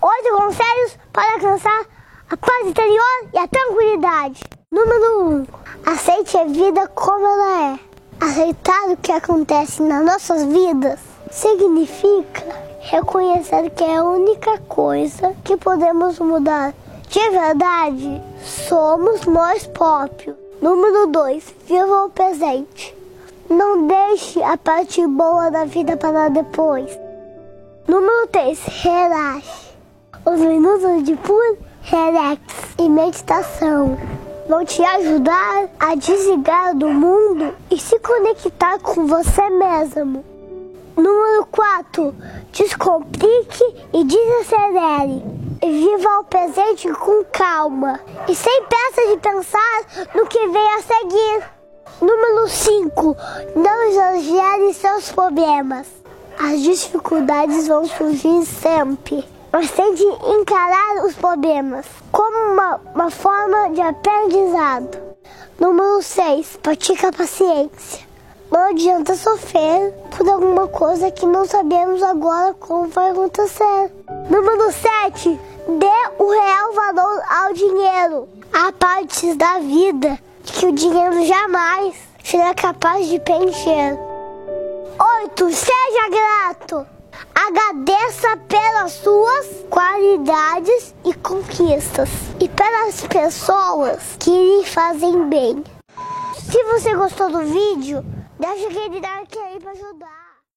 Oito conselhos para alcançar a paz interior e a tranquilidade. Número 1. Um, aceite a vida como ela é. Aceitar o que acontece nas nossas vidas significa reconhecer que é a única coisa que podemos mudar. De verdade, somos nós próprios. Número 2. Viva o presente. Não deixe a parte boa da vida para depois. Número 3. Relaxe. Os minutos de puro relax e meditação vão te ajudar a desligar do mundo e se conectar com você mesmo. Número 4. Descomplique e desacelere. Viva o presente com calma e sem pressa de pensar no que vem a seguir. Número 5. Não exagere seus problemas. As dificuldades vão surgir sempre mas tente encarar os problemas como uma, uma forma de aprendizado. Número 6. Pratica a paciência. Não adianta sofrer por alguma coisa que não sabemos agora como vai acontecer. Número 7. Dê o real valor ao dinheiro. Há partes da vida que o dinheiro jamais será capaz de preencher. 8. Seja grato. Agradeça pelas suas qualidades e conquistas e pelas pessoas que lhe fazem bem. Se você gostou do vídeo, deixa aquele like aí para ajudar.